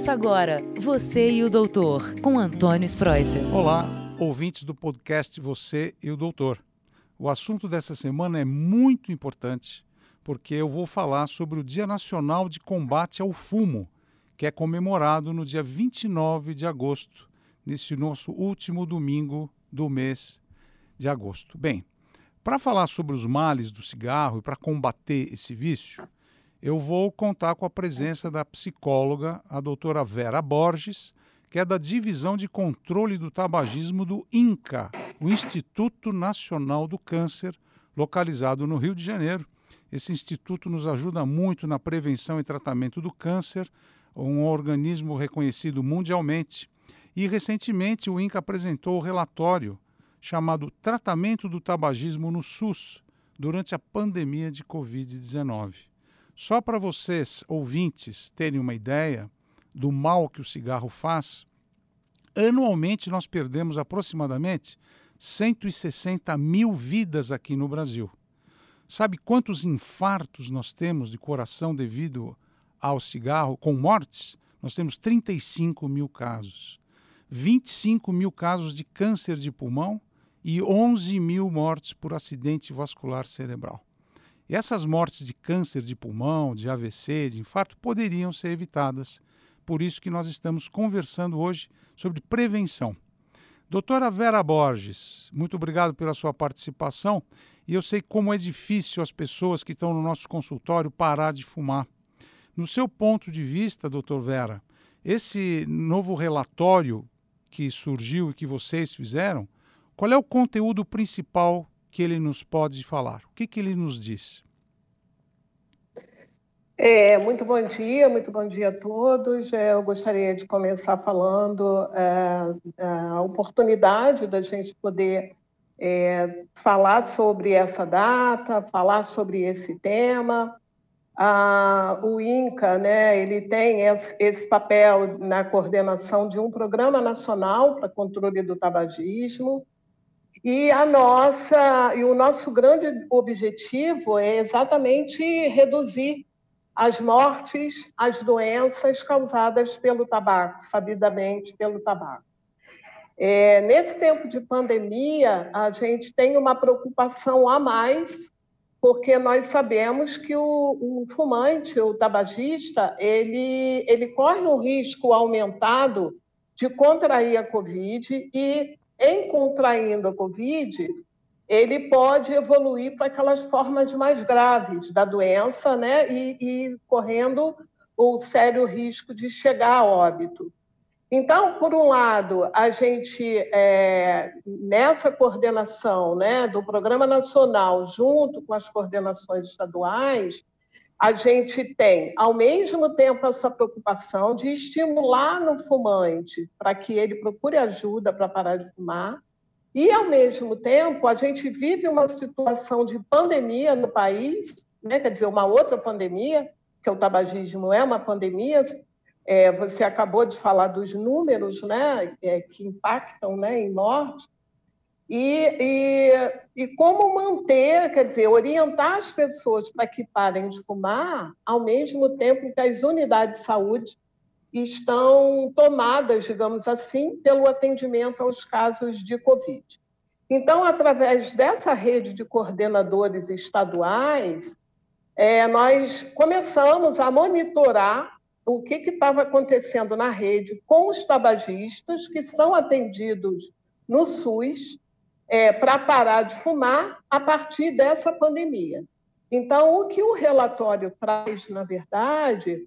Ouça agora Você e o Doutor, com Antônio Spreuser. Olá, ouvintes do podcast Você e o Doutor. O assunto dessa semana é muito importante porque eu vou falar sobre o Dia Nacional de Combate ao Fumo, que é comemorado no dia 29 de agosto, nesse nosso último domingo do mês de agosto. Bem, para falar sobre os males do cigarro e para combater esse vício, eu vou contar com a presença da psicóloga, a doutora Vera Borges, que é da Divisão de Controle do Tabagismo do INCA, o Instituto Nacional do Câncer, localizado no Rio de Janeiro. Esse instituto nos ajuda muito na prevenção e tratamento do câncer, um organismo reconhecido mundialmente. E recentemente o INCA apresentou o relatório chamado Tratamento do Tabagismo no SUS durante a pandemia de Covid-19. Só para vocês, ouvintes, terem uma ideia do mal que o cigarro faz, anualmente nós perdemos aproximadamente 160 mil vidas aqui no Brasil. Sabe quantos infartos nós temos de coração devido ao cigarro com mortes? Nós temos 35 mil casos. 25 mil casos de câncer de pulmão e 11 mil mortes por acidente vascular cerebral. E essas mortes de câncer de pulmão, de AVC, de infarto, poderiam ser evitadas. Por isso que nós estamos conversando hoje sobre prevenção. Doutora Vera Borges, muito obrigado pela sua participação. E eu sei como é difícil as pessoas que estão no nosso consultório parar de fumar. No seu ponto de vista, doutor Vera, esse novo relatório que surgiu e que vocês fizeram, qual é o conteúdo principal que ele nos pode falar? O que, que ele nos diz? É, muito bom dia, muito bom dia a todos. É, eu gostaria de começar falando é, é a oportunidade da gente poder é, falar sobre essa data, falar sobre esse tema. Ah, o INCA, né, ele tem esse, esse papel na coordenação de um programa nacional para controle do tabagismo, e a nossa e o nosso grande objetivo é exatamente reduzir as mortes, as doenças causadas pelo tabaco, sabidamente pelo tabaco. É, nesse tempo de pandemia, a gente tem uma preocupação a mais, porque nós sabemos que o, o fumante, o tabagista, ele, ele corre um risco aumentado de contrair a Covid e em contraindo a Covid, ele pode evoluir para aquelas formas mais graves da doença, né? E, e correndo o sério risco de chegar a óbito. Então, por um lado, a gente, é, nessa coordenação né, do Programa Nacional, junto com as coordenações estaduais, a gente tem, ao mesmo tempo, essa preocupação de estimular no fumante para que ele procure ajuda para parar de fumar, e, ao mesmo tempo, a gente vive uma situação de pandemia no país, né? quer dizer, uma outra pandemia, que o tabagismo é uma pandemia. É, você acabou de falar dos números né? É, que impactam né? em morte. E, e, e como manter, quer dizer, orientar as pessoas para que parem de fumar, ao mesmo tempo que as unidades de saúde estão tomadas, digamos assim, pelo atendimento aos casos de Covid. Então, através dessa rede de coordenadores estaduais, é, nós começamos a monitorar o que estava acontecendo na rede com os tabagistas que são atendidos no SUS é, para parar de fumar a partir dessa pandemia. Então, o que o relatório traz, na verdade,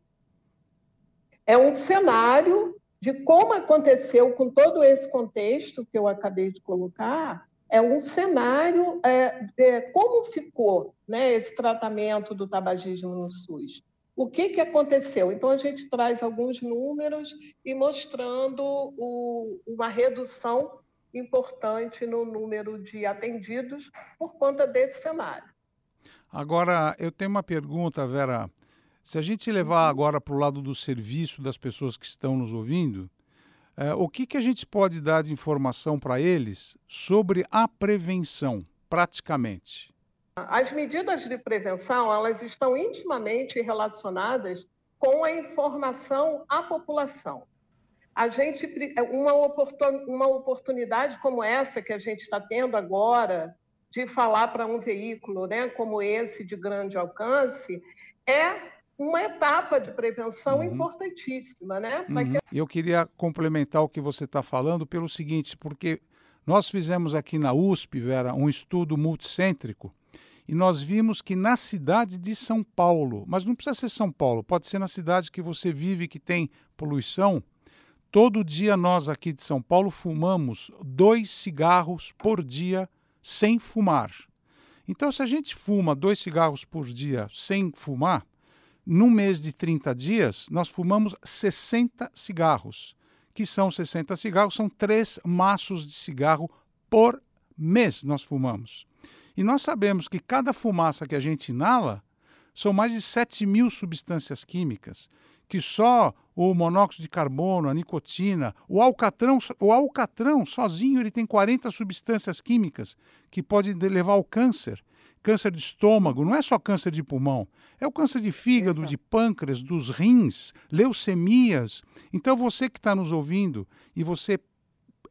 é um cenário de como aconteceu com todo esse contexto que eu acabei de colocar, é um cenário é, de como ficou né, esse tratamento do tabagismo no SUS. O que, que aconteceu? Então, a gente traz alguns números e mostrando o, uma redução importante no número de atendidos por conta desse cenário. Agora, eu tenho uma pergunta, Vera. Se a gente levar uhum. agora para o lado do serviço das pessoas que estão nos ouvindo, é, o que, que a gente pode dar de informação para eles sobre a prevenção, praticamente? As medidas de prevenção elas estão intimamente relacionadas com a informação à população. A gente uma, oportun, uma oportunidade como essa que a gente está tendo agora de falar para um veículo, né, como esse de grande alcance, é uma etapa de prevenção uhum. importantíssima, né? Uhum. Que... Eu queria complementar o que você está falando pelo seguinte, porque nós fizemos aqui na USP, Vera, um estudo multicêntrico e nós vimos que na cidade de São Paulo, mas não precisa ser São Paulo, pode ser na cidade que você vive que tem poluição, todo dia nós aqui de São Paulo fumamos dois cigarros por dia sem fumar. Então, se a gente fuma dois cigarros por dia sem fumar, num mês de 30 dias, nós fumamos 60 cigarros. Que são 60 cigarros, são três maços de cigarro por mês nós fumamos. E nós sabemos que cada fumaça que a gente inala são mais de 7 mil substâncias químicas, que só o monóxido de carbono, a nicotina, o alcatrão, o alcatrão sozinho ele tem 40 substâncias químicas que podem levar ao câncer. Câncer de estômago, não é só câncer de pulmão, é o câncer de fígado, de pâncreas, dos rins, leucemias. Então você que está nos ouvindo e você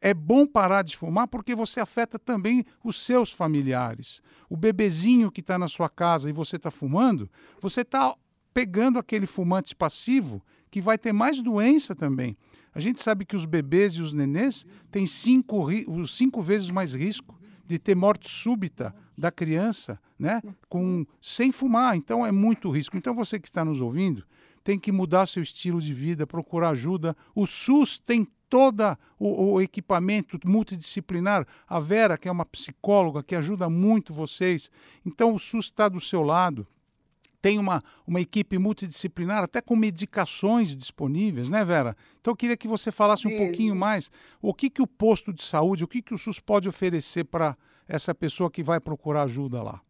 é bom parar de fumar porque você afeta também os seus familiares. O bebezinho que está na sua casa e você está fumando, você está pegando aquele fumante passivo que vai ter mais doença também. A gente sabe que os bebês e os nenês têm cinco, cinco vezes mais risco de ter morte súbita da criança, né? Com, sem fumar. Então é muito risco. Então você que está nos ouvindo tem que mudar seu estilo de vida, procurar ajuda. O SUS tem todo o, o, equipamento multidisciplinar. A Vera, que é uma psicóloga que ajuda muito vocês. Então, o SUS está do seu lado. Tem uma, uma equipe multidisciplinar, até com medicações disponíveis, né, Vera? Então, eu queria que você falasse um Isso. pouquinho mais o que, que o posto de saúde, o que, que o SUS pode oferecer para essa pessoa que vai procurar ajuda lá.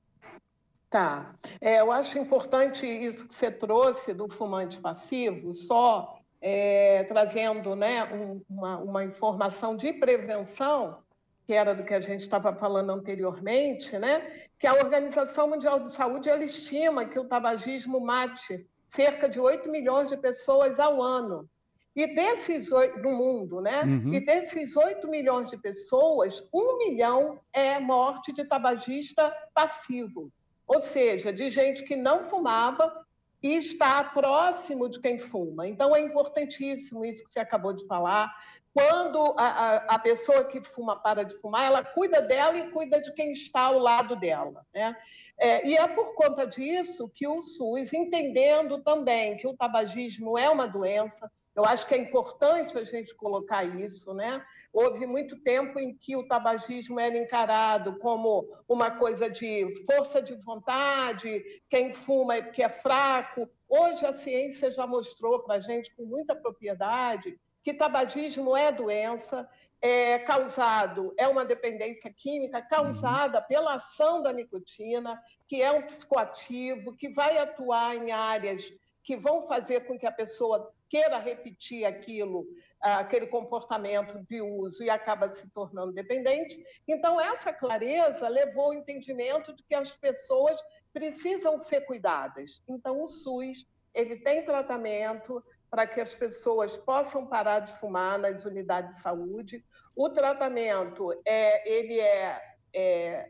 Tá. É, eu acho importante isso que você trouxe do fumante passivo, só é, trazendo né, um, uma, uma, informação de prevenção, que era do que a gente estava falando anteriormente, né, que a Organização Mundial de Saúde ela estima que o tabagismo mate cerca de 8 milhões de pessoas ao ano. E desses no mundo, né? Uhum. E desses 8 milhões de pessoas, 1 milhão é morte de tabagista passivo. Ou seja, de gente que não fumava e está próximo de quem fuma. Então, é importantíssimo isso que você acabou de falar. Quando a, a, a, pessoa que fuma para de fumar, ela cuida dela e cuida de quem está ao lado dela. Né? É, e é por conta disso que o SUS, entendendo também que o tabagismo é uma doença, eu acho que é importante a gente colocar isso, né? Houve muito tempo em que o tabagismo era encarado como uma coisa de força de vontade, quem fuma é porque é fraco. Hoje a ciência já mostrou para a gente com muita propriedade que tabagismo é doença, é causado, é uma dependência química causada uhum. pela ação da nicotina, que é um psicoativo, que vai atuar em áreas que vão fazer com que a pessoa queira repetir aquilo, aquele comportamento de uso e acaba se tornando dependente. Então, essa clareza levou ao entendimento de que as pessoas precisam ser cuidadas. Então, o SUS ele tem tratamento para que as pessoas possam parar de fumar nas unidades de saúde. O tratamento é, ele é, é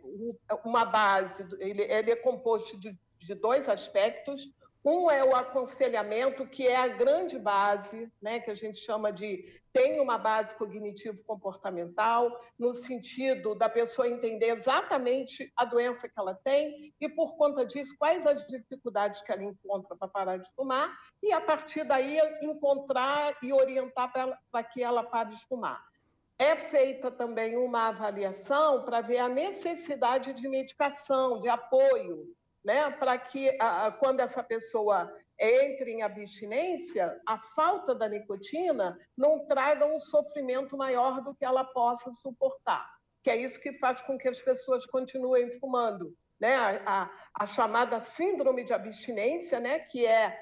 uma base, ele, ele é composto de, de dois aspectos. Um é o aconselhamento, que é a grande base, né, que a gente chama de tem uma base cognitivo-comportamental, no sentido da pessoa entender exatamente a doença que ela tem e, por conta disso, quais as dificuldades que ela encontra para parar de fumar, e a partir daí encontrar e orientar para que ela pare de fumar. É feita também uma avaliação para ver a necessidade de medicação, de apoio, né, para que a, quando essa pessoa entre em abstinência, a falta da nicotina não traga um sofrimento maior do que ela possa suportar, que é isso que faz com que as pessoas continuem fumando. Né? A, a, a chamada síndrome de abstinência, né? que é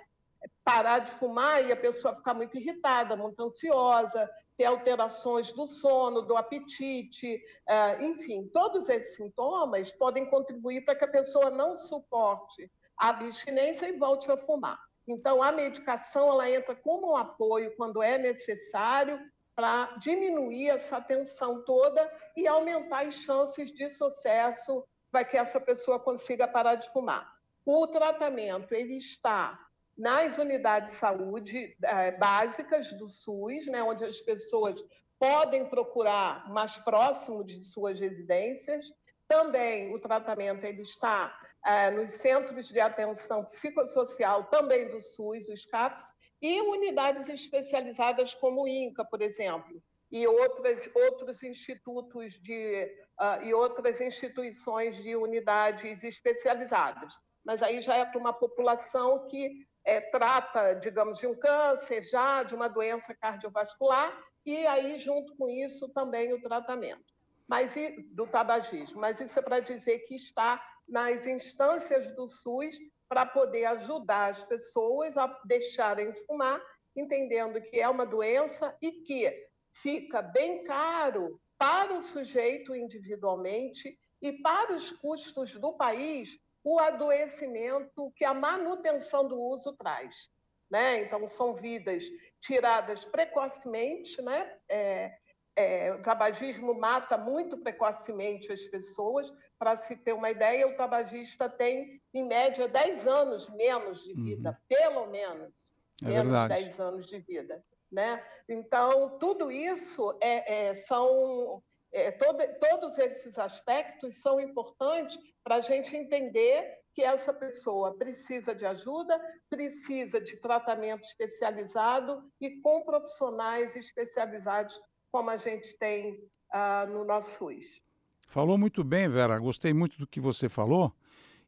parar de fumar e a pessoa ficar muito irritada, muito ansiosa, ter alterações do sono, do apetite, é, enfim, todos esses sintomas podem contribuir para que a pessoa não suporte a abstinência e volte a fumar. Então, a medicação ela entra como um apoio quando é necessário para diminuir essa tensão toda e aumentar as chances de sucesso para que essa pessoa consiga parar de fumar. O tratamento ele está nas unidades de saúde é, básicas do SUS, né, onde as pessoas podem procurar mais próximo de suas residências. Também o tratamento ele está é, nos centros de atenção psicossocial, também do SUS, os CAPs, e unidades especializadas como o INCA, por exemplo, e outras, outros institutos de, uh, e outras instituições de unidades especializadas. Mas aí já é para uma população que é, trata, digamos, de um câncer, já de uma doença cardiovascular, e aí, junto com isso, também o tratamento mas e, do tabagismo. Mas isso é para dizer que está nas instâncias do SUS para poder ajudar as pessoas a deixarem de fumar, entendendo que é uma doença e que fica bem caro para o sujeito individualmente e para os custos do país o adoecimento que a manutenção do uso traz. Né? Então, são vidas tiradas precocemente, né? É, é, o tabagismo mata muito precocemente as pessoas. Para se ter uma ideia, o tabagista tem, em média, 10 anos menos de vida, uhum. pelo menos. É menos verdade. 10 anos de vida. Né? Então, tudo isso é, é são. É, todo, todos esses aspectos são importantes para a gente entender que essa pessoa precisa de ajuda, precisa de tratamento especializado e com profissionais especializados como a gente tem uh, no nosso SUS. Falou muito bem, Vera. Gostei muito do que você falou.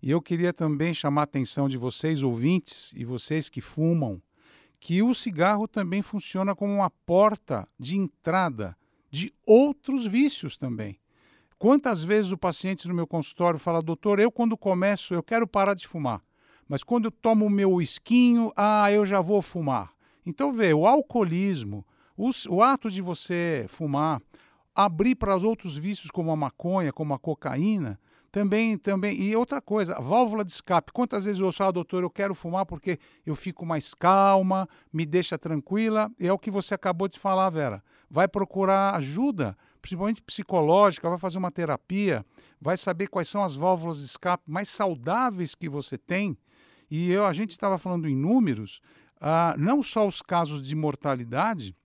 E eu queria também chamar a atenção de vocês, ouvintes, e vocês que fumam, que o cigarro também funciona como uma porta de entrada de outros vícios também. Quantas vezes o paciente no meu consultório fala, doutor, eu quando começo, eu quero parar de fumar, mas quando eu tomo o meu esquinho, ah, eu já vou fumar. Então, vê, o alcoolismo, o, ato de você fumar, abrir para os outros vícios como a maconha, como a cocaína, também, também. E outra coisa, válvula de escape. Quantas vezes eu ouço, ah, doutor, eu quero fumar porque eu fico mais calma, me deixa tranquila. E é o que você acabou de falar, Vera. Vai procurar ajuda, principalmente psicológica, vai fazer uma terapia, vai saber quais são as válvulas de escape mais saudáveis que você tem. E eu, a gente estava falando em números, ah, não só os casos de mortalidade,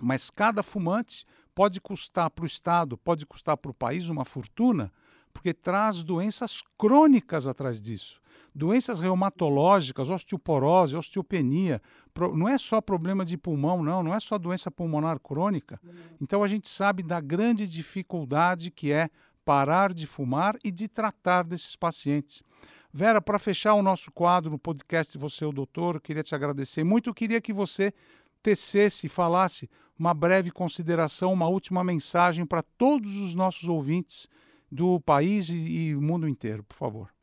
mas cada fumante pode custar para o Estado, pode custar para o país uma fortuna, porque traz doenças crônicas atrás disso. Doenças reumatológicas, osteoporose, osteopenia. Não é só problema de pulmão, não, não é só doença pulmonar crônica. Então a gente sabe da grande dificuldade que é parar de fumar e de tratar desses pacientes. Vera, para fechar o nosso quadro no podcast Você é o Doutor, eu queria te agradecer muito. Eu queria que você tecesse, falasse uma breve consideração, uma última mensagem para todos os nossos ouvintes do país e, e mundo inteiro, por favor.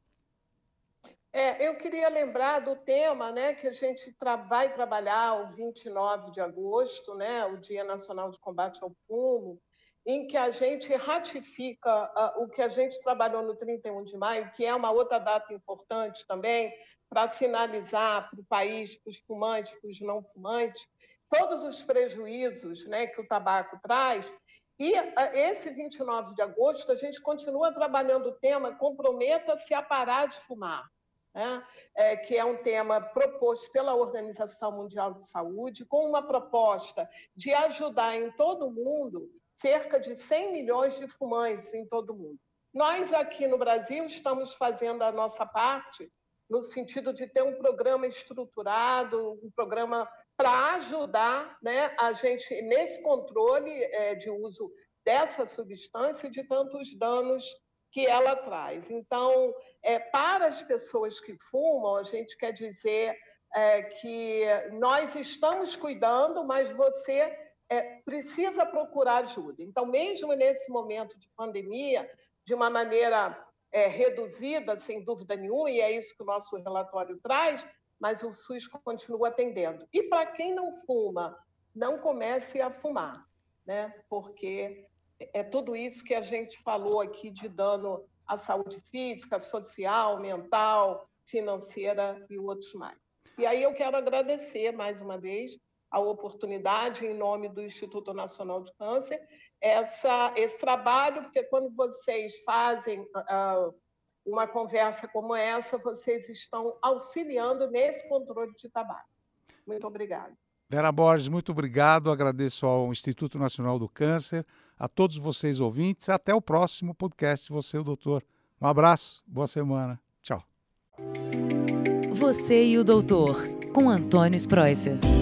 É, eu queria lembrar do tema né, que a gente tra vai trabalhar o 29 de agosto, né, o Dia Nacional de Combate ao Fumo, em que a gente ratifica uh, o que a gente trabalhou no 31 de maio, que é uma outra data importante também, para sinalizar para o país, para os fumantes, para os não fumantes, todos os prejuízos né, que o tabaco traz. E esse 29 de agosto, a gente continua trabalhando o tema Comprometa-se a parar de fumar, né? é, que é um tema proposto pela Organização Mundial de Saúde, com uma proposta de ajudar em todo o mundo cerca de 100 milhões de fumantes em todo o mundo. Nós, aqui no Brasil, estamos fazendo a nossa parte no sentido de ter um programa estruturado, um programa para ajudar né, a gente nesse controle é, de uso dessa substância e de tantos danos que ela traz. Então, é, para as pessoas que fumam, a gente quer dizer é, que nós estamos cuidando, mas você é, precisa procurar ajuda. Então, mesmo nesse momento de pandemia, de uma maneira é, reduzida, sem dúvida nenhuma, e é isso que o nosso relatório traz, mas o SUS continua atendendo. E para quem não fuma, não comece a fumar, né? porque é tudo isso que a gente falou aqui de dano à saúde física, social, mental, financeira e outros mais. E aí eu quero agradecer mais uma vez a oportunidade, em nome do Instituto Nacional de Câncer, essa, esse trabalho, porque quando vocês fazem uh, uma conversa como essa, vocês estão auxiliando nesse controle de tabaco. Muito obrigada. Vera Borges, muito obrigado. Agradeço ao Instituto Nacional do Câncer, a todos vocês ouvintes. Até o próximo podcast, você, o doutor. Um abraço, boa semana. Tchau. Você e o doutor, com Antônio Spreuser.